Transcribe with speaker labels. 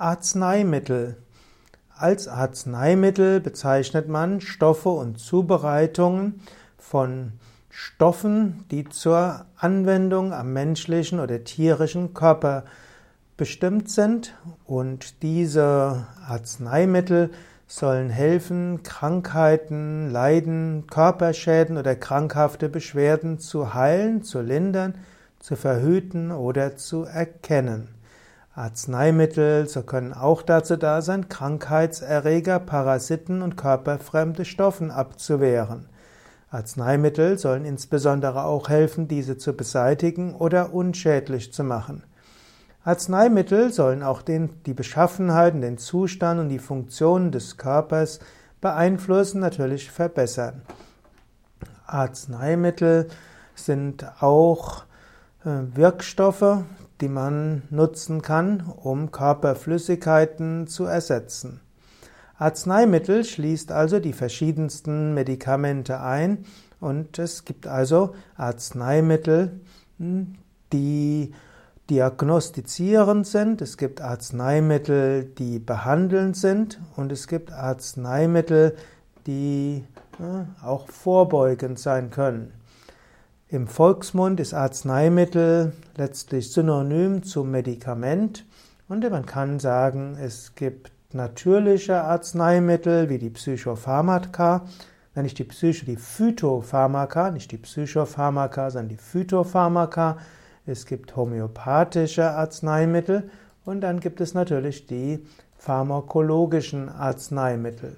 Speaker 1: Arzneimittel. Als Arzneimittel bezeichnet man Stoffe und Zubereitungen von Stoffen, die zur Anwendung am menschlichen oder tierischen Körper bestimmt sind. Und diese Arzneimittel sollen helfen, Krankheiten, Leiden, Körperschäden oder krankhafte Beschwerden zu heilen, zu lindern, zu verhüten oder zu erkennen. Arzneimittel so können auch dazu da sein, Krankheitserreger, Parasiten und körperfremde Stoffen abzuwehren. Arzneimittel sollen insbesondere auch helfen, diese zu beseitigen oder unschädlich zu machen. Arzneimittel sollen auch den, die Beschaffenheit, den Zustand und die Funktion des Körpers beeinflussen, natürlich verbessern. Arzneimittel sind auch äh, Wirkstoffe, die man nutzen kann, um Körperflüssigkeiten zu ersetzen. Arzneimittel schließt also die verschiedensten Medikamente ein und es gibt also Arzneimittel, hm, die diagnostizierend sind, es gibt Arzneimittel, die behandelnd sind und es gibt Arzneimittel, die auch vorbeugend sein können. Im Volksmund ist Arzneimittel letztlich synonym zu Medikament und man kann sagen, es gibt natürliche Arzneimittel wie die Psychopharmaka, wenn nicht die Psycho, die Phytopharmaka, nicht die Psychopharmaka, sondern die Phytopharmaka. Es gibt homöopathische Arzneimittel und dann gibt es natürlich die pharmakologischen Arzneimittel.